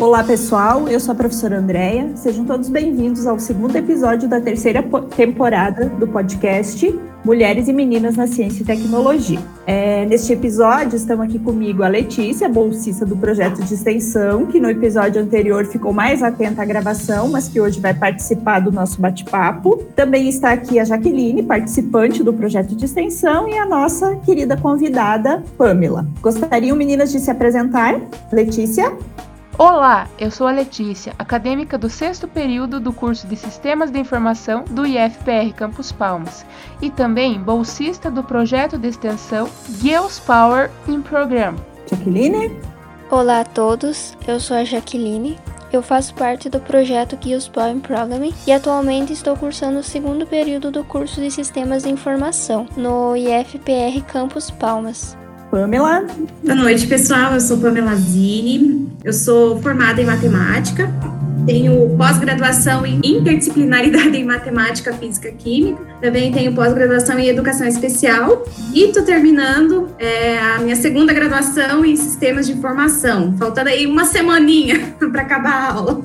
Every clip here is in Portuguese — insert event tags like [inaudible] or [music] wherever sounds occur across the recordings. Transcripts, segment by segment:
Olá, pessoal. Eu sou a professora Andréia. Sejam todos bem-vindos ao segundo episódio da terceira temporada do podcast Mulheres e Meninas na Ciência e Tecnologia. É, neste episódio, estão aqui comigo a Letícia, bolsista do projeto de extensão, que no episódio anterior ficou mais atenta à gravação, mas que hoje vai participar do nosso bate-papo. Também está aqui a Jaqueline, participante do projeto de extensão, e a nossa querida convidada, Pamela. Gostariam, meninas, de se apresentar? Letícia? Olá, eu sou a Letícia, acadêmica do sexto período do curso de Sistemas de Informação do IFPR Campus Palmas e também bolsista do projeto de extensão Girls Power in Program. Jaqueline? Olá a todos, eu sou a Jaqueline. Eu faço parte do projeto Girls Power in Programming e atualmente estou cursando o segundo período do curso de Sistemas de Informação no IFPR Campus Palmas. Pamela. Boa noite, pessoal. Eu sou Pamela Zini. Eu sou formada em matemática. Tenho pós-graduação em interdisciplinaridade em matemática, física e química. Também tenho pós-graduação em educação especial. E estou terminando é, a minha segunda graduação em sistemas de informação. Faltando aí uma semaninha [laughs] para acabar a aula.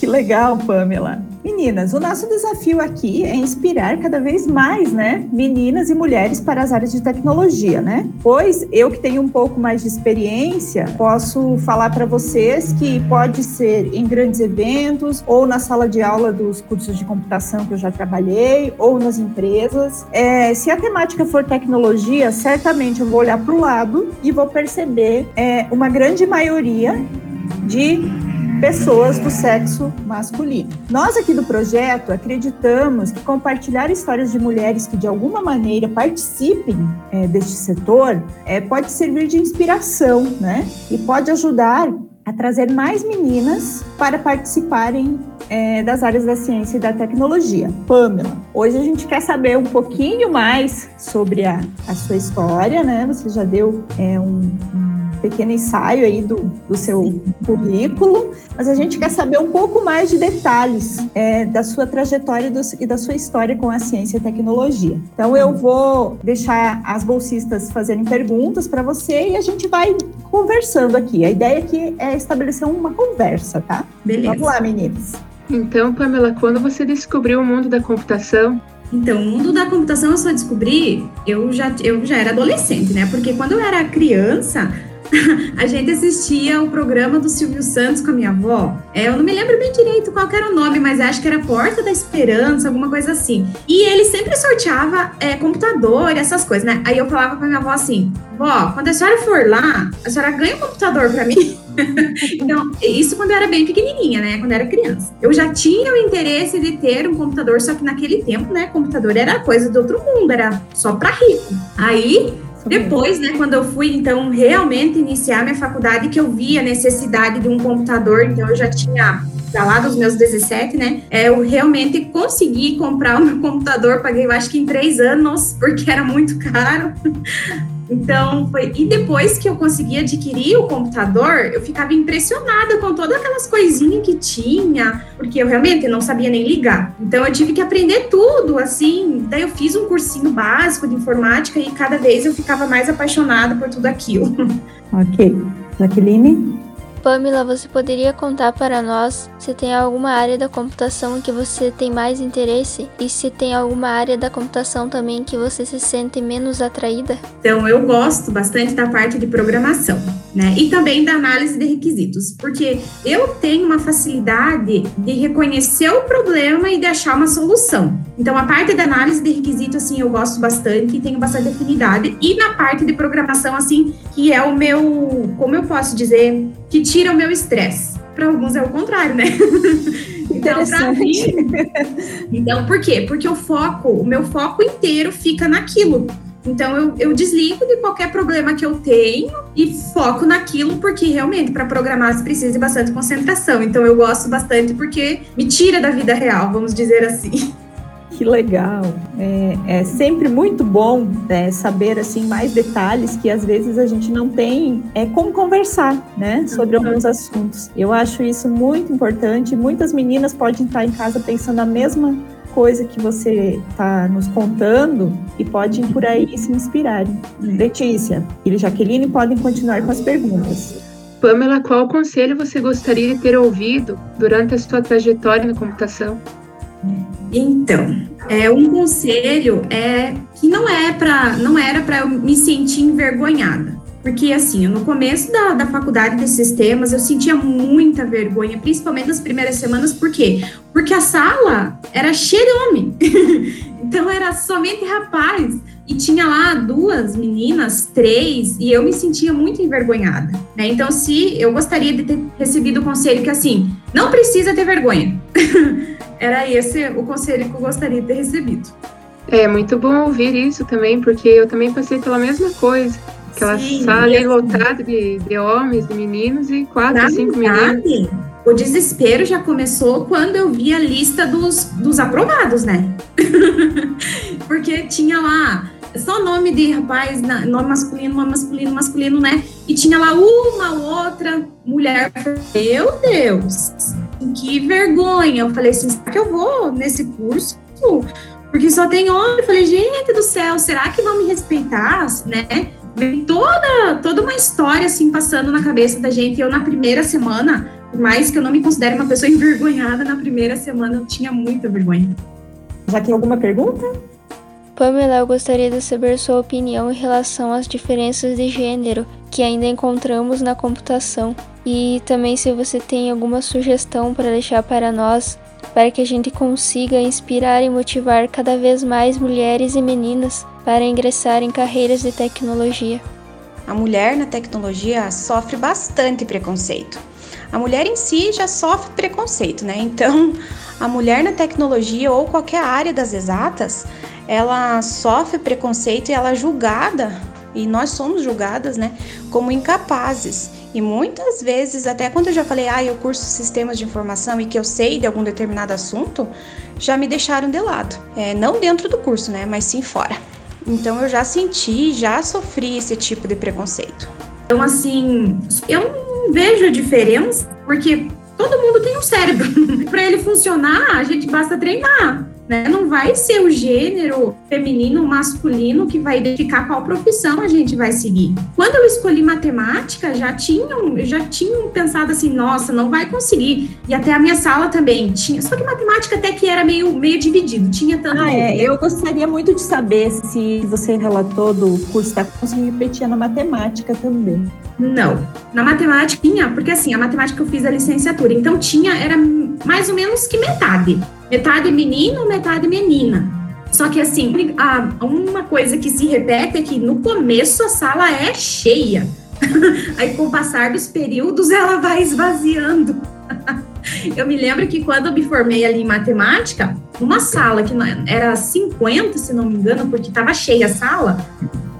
Que legal, Pamela. Meninas, o nosso desafio aqui é inspirar cada vez mais, né, meninas e mulheres para as áreas de tecnologia, né? Pois eu que tenho um pouco mais de experiência, posso falar para vocês que pode ser em grandes eventos ou na sala de aula dos cursos de computação que eu já trabalhei ou nas empresas. É, se a temática for tecnologia, certamente eu vou olhar para o lado e vou perceber é, uma grande maioria de pessoas do sexo masculino. Nós aqui do projeto acreditamos que compartilhar histórias de mulheres que de alguma maneira participem é, deste setor é, pode servir de inspiração, né? E pode ajudar a trazer mais meninas para participarem é, das áreas da ciência e da tecnologia. Pamela, hoje a gente quer saber um pouquinho mais sobre a, a sua história, né? Você já deu é, um, um pequeno ensaio aí do, do seu currículo, mas a gente quer saber um pouco mais de detalhes é, da sua trajetória do, e da sua história com a ciência e tecnologia. Então eu vou deixar as bolsistas fazerem perguntas para você e a gente vai conversando aqui. A ideia aqui é estabelecer uma conversa, tá? Beleza. Vamos lá, meninas. Então, Pamela, quando você descobriu o mundo da computação, então, o mundo da computação eu só descobri, eu já, eu já era adolescente, né? Porque quando eu era criança, [laughs] a gente assistia o programa do Silvio Santos com a minha avó. É, eu não me lembro bem direito qual era o nome, mas acho que era Porta da Esperança, alguma coisa assim. E ele sempre sorteava é, computador, essas coisas, né? Aí eu falava pra minha avó assim: Vó, quando a senhora for lá, a senhora ganha um computador pra mim. [laughs] então, isso quando eu era bem pequenininha, né? Quando eu era criança. Eu já tinha o interesse de ter um computador, só que naquele tempo, né? Computador era coisa de outro mundo, era só pra rico. Aí depois, né, quando eu fui, então, realmente iniciar minha faculdade, que eu vi a necessidade de um computador, então eu já tinha para lá dos meus 17, né? É, eu realmente consegui comprar o meu computador, paguei, eu acho que em três anos, porque era muito caro. Então, foi. E depois que eu consegui adquirir o computador, eu ficava impressionada com todas aquelas coisinhas que tinha, porque eu realmente não sabia nem ligar. Então, eu tive que aprender tudo, assim. Daí, eu fiz um cursinho básico de informática e cada vez eu ficava mais apaixonada por tudo aquilo. [laughs] Ok. Jaqueline? Pamela, você poderia contar para nós se tem alguma área da computação que você tem mais interesse e se tem alguma área da computação também que você se sente menos atraída? Então, eu gosto bastante da parte de programação, né? E também da análise de requisitos, porque eu tenho uma facilidade de reconhecer o problema e de achar uma solução. Então, a parte da análise de requisitos, assim, eu gosto bastante e tenho bastante afinidade. E na parte de programação, assim, que é o meu, como eu posso dizer, que tira o meu estresse. Para alguns é o contrário, né? [laughs] então, para mim. Então, por quê? Porque o foco, o meu foco inteiro fica naquilo. Então eu, eu desligo de qualquer problema que eu tenho e foco naquilo, porque realmente para programar se precisa de bastante concentração. Então eu gosto bastante porque me tira da vida real, vamos dizer assim. Que legal. É, é sempre muito bom né, saber assim mais detalhes que às vezes a gente não tem é, como conversar né, sobre alguns assuntos. Eu acho isso muito importante. Muitas meninas podem estar em casa pensando a mesma coisa que você está nos contando e podem por aí se inspirarem. Letícia e Jaqueline podem continuar com as perguntas. Pamela, qual conselho você gostaria de ter ouvido durante a sua trajetória na computação? Então, é um conselho é que não é para não era para eu me sentir envergonhada. Porque, assim, no começo da, da faculdade de sistemas, eu sentia muita vergonha, principalmente nas primeiras semanas, por quê? Porque a sala era cheia de homem. [laughs] então, era somente rapaz. E tinha lá duas meninas, três, e eu me sentia muito envergonhada. Né? Então, se eu gostaria de ter recebido o conselho que, assim, não precisa ter vergonha. [laughs] era esse o conselho que eu gostaria de ter recebido. É muito bom ouvir isso também, porque eu também passei pela mesma coisa. Aquela Sim, sala ali lotada de, de homens, de meninos e quatro, cinco meninos. O desespero já começou quando eu vi a lista dos, dos aprovados, né? [laughs] Porque tinha lá só nome de rapaz, nome masculino, nome masculino, masculino, né? E tinha lá uma outra mulher. Meu Deus, que vergonha. Eu falei assim, será que eu vou nesse curso? Porque só tem homem. Eu falei, gente do céu, será que vão me respeitar, né? Vem toda, toda uma história assim passando na cabeça da gente. Eu, na primeira semana, por mais que eu não me considere uma pessoa envergonhada, na primeira semana eu tinha muita vergonha. Já tem alguma pergunta? Pamela, eu gostaria de saber sua opinião em relação às diferenças de gênero que ainda encontramos na computação e também se você tem alguma sugestão para deixar para nós para que a gente consiga inspirar e motivar cada vez mais mulheres e meninas para ingressar em carreiras de tecnologia. A mulher na tecnologia sofre bastante preconceito. A mulher em si já sofre preconceito, né? Então, a mulher na tecnologia ou qualquer área das exatas, ela sofre preconceito e ela é julgada, e nós somos julgadas, né, como incapazes. E muitas vezes, até quando eu já falei, ah, eu curso sistemas de informação e que eu sei de algum determinado assunto, já me deixaram de lado. É, não dentro do curso, né, mas sim fora. Então eu já senti, já sofri esse tipo de preconceito. Então, assim, eu não vejo a diferença, porque todo mundo tem um cérebro. [laughs] Para ele funcionar, a gente basta treinar. Né? Não vai ser o gênero feminino ou masculino que vai identificar qual profissão a gente vai seguir. Quando eu escolhi matemática, já tinham, já tinham pensado assim, nossa, não vai conseguir. E até a minha sala também tinha, só que matemática até que era meio, meio dividido, tinha tanto. Ah, é. Eu gostaria muito de saber se você relatou do curso da conseguindo repetir na matemática também. Não, na matemática tinha, porque assim, a matemática eu fiz a licenciatura, então tinha, era mais ou menos que metade metade menino, metade menina. Só que assim, uma coisa que se repete é que no começo a sala é cheia. [laughs] Aí com o passar dos períodos ela vai esvaziando. [laughs] Eu me lembro que quando eu me formei ali em matemática, uma sala que era 50, se não me engano, porque estava cheia a sala,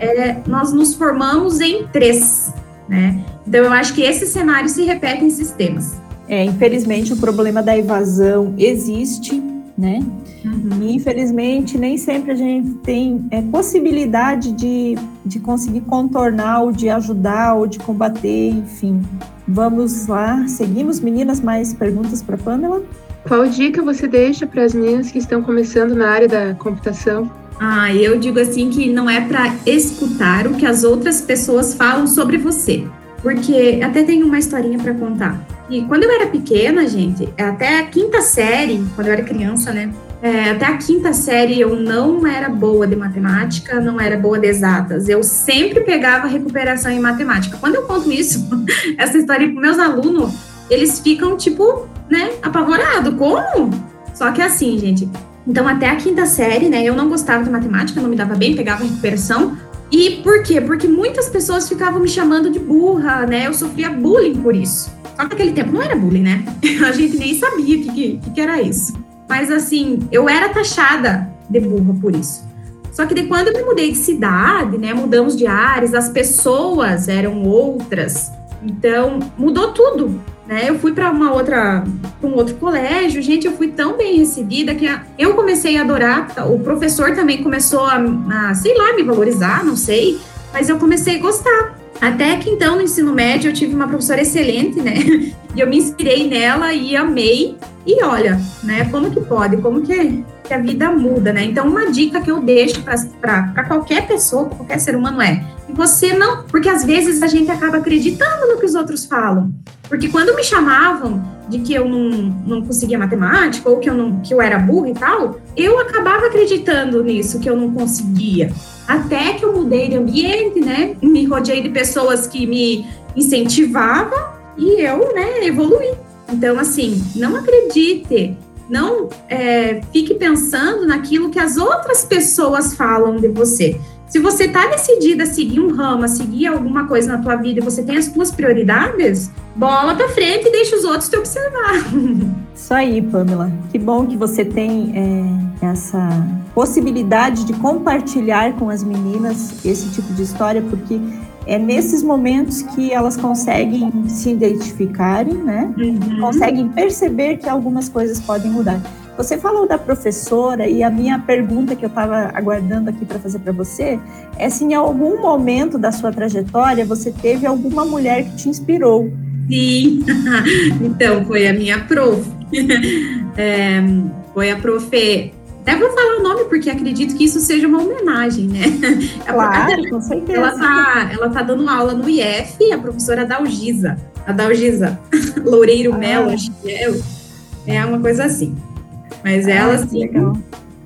é, nós nos formamos em três, né? Então eu acho que esse cenário se repete em sistemas. É, infelizmente, o problema da evasão existe, né? Uhum. E, infelizmente, nem sempre a gente tem é, possibilidade de, de conseguir contornar, ou de ajudar, ou de combater, enfim. Vamos lá, seguimos, meninas, mais perguntas para Pamela? Qual dica você deixa para as meninas que estão começando na área da computação? Ah, eu digo assim que não é para escutar o que as outras pessoas falam sobre você. Porque até tem uma historinha para contar. E quando eu era pequena, gente, até a quinta série, quando eu era criança, né? É, até a quinta série eu não era boa de matemática, não era boa de exatas. Eu sempre pegava recuperação em matemática. Quando eu conto isso, [laughs] essa história para meus alunos, eles ficam tipo, né, apavorado. Como? Só que assim, gente. Então, até a quinta série, né, eu não gostava de matemática, não me dava bem, pegava recuperação. E por quê? Porque muitas pessoas ficavam me chamando de burra, né? Eu sofria bullying por isso. Naquele tempo não era bullying, né? [laughs] A gente nem sabia o que, que, que era isso. Mas assim, eu era taxada de burra por isso. Só que de quando eu me mudei de cidade, né? Mudamos de áreas, as pessoas eram outras. Então, mudou tudo. Né? Eu fui para uma outra, um outro colégio, gente, eu fui tão bem recebida que eu comecei a adorar. O professor também começou a, a, sei lá, me valorizar, não sei, mas eu comecei a gostar. Até que então, no ensino médio, eu tive uma professora excelente, né? [laughs] E eu me inspirei nela e amei. E olha, né, como que pode, como que, que a vida muda, né? Então, uma dica que eu deixo para qualquer pessoa, qualquer ser humano é: você não. Porque às vezes a gente acaba acreditando no que os outros falam. Porque quando me chamavam de que eu não, não conseguia matemática ou que eu, não, que eu era burra e tal, eu acabava acreditando nisso, que eu não conseguia. Até que eu mudei de ambiente, né? Me rodeei de pessoas que me incentivavam e eu, né, evoluí. Então, assim, não acredite, não é, fique pensando naquilo que as outras pessoas falam de você. Se você está decidida a seguir um ramo, a seguir alguma coisa na tua vida e você tem as tuas prioridades, bola para frente e deixa os outros te observar. [laughs] Isso aí, Pamela. Que bom que você tem é, essa possibilidade de compartilhar com as meninas esse tipo de história, porque é nesses momentos que elas conseguem se identificarem, né? Uhum. Conseguem perceber que algumas coisas podem mudar. Você falou da professora e a minha pergunta que eu estava aguardando aqui para fazer para você é se em algum momento da sua trajetória você teve alguma mulher que te inspirou. Sim, [laughs] então foi a minha prof. [laughs] É, foi a prof. Até vou falar o nome porque acredito que isso seja uma homenagem, né? [laughs] Claro, com certeza. Ela tá, ela tá dando aula no IF, a professora Dalgisa. A Dalgisa [laughs] Loureiro ah. Melo, acho que é. É uma coisa assim. Mas ah, ela, assim, legal.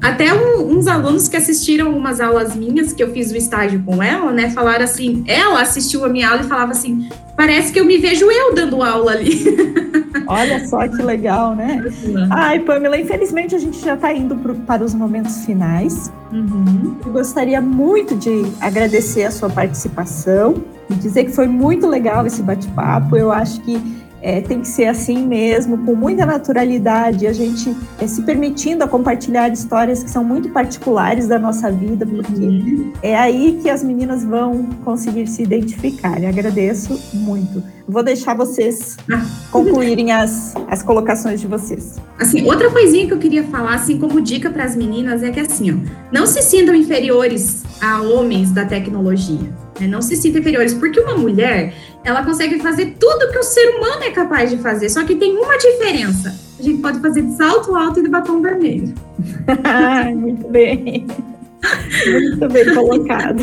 Até um, uns alunos que assistiram algumas aulas minhas, que eu fiz o estágio com ela, né, falaram assim, ela assistiu a minha aula e falava assim, parece que eu me vejo eu dando aula ali. [laughs] Olha só que legal, né? Ai, Pamela, infelizmente a gente já está indo pro, para os momentos finais. Uhum. Eu gostaria muito de agradecer a sua participação e dizer que foi muito legal esse bate-papo. Eu acho que é, tem que ser assim mesmo, com muita naturalidade, a gente é, se permitindo a compartilhar histórias que são muito particulares da nossa vida, porque é aí que as meninas vão conseguir se identificar. Eu agradeço muito. Vou deixar vocês concluírem as, as colocações de vocês. Assim, outra coisinha que eu queria falar, assim, como dica para as meninas, é que assim, ó, não se sintam inferiores a homens da tecnologia. Né? Não se sintam inferiores, porque uma mulher, ela consegue fazer tudo que o ser humano é capaz de fazer, só que tem uma diferença. A gente pode fazer de salto alto e de batom vermelho. [laughs] Muito bem. Muito bem colocado.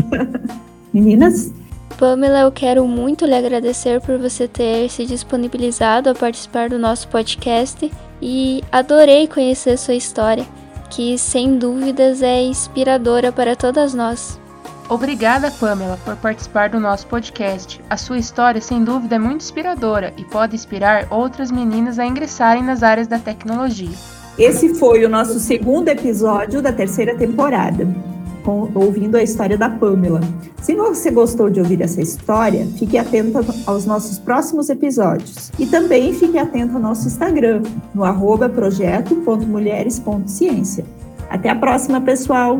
Meninas? Pamela, eu quero muito lhe agradecer por você ter se disponibilizado a participar do nosso podcast e adorei conhecer sua história, que sem dúvidas é inspiradora para todas nós. Obrigada, Pamela, por participar do nosso podcast. A sua história, sem dúvida, é muito inspiradora e pode inspirar outras meninas a ingressarem nas áreas da tecnologia. Esse foi o nosso segundo episódio da terceira temporada, com, ouvindo a história da Pamela. Se você gostou de ouvir essa história, fique atento aos nossos próximos episódios. E também fique atento ao nosso Instagram, no projeto.mulheres.ciência. Até a próxima, pessoal!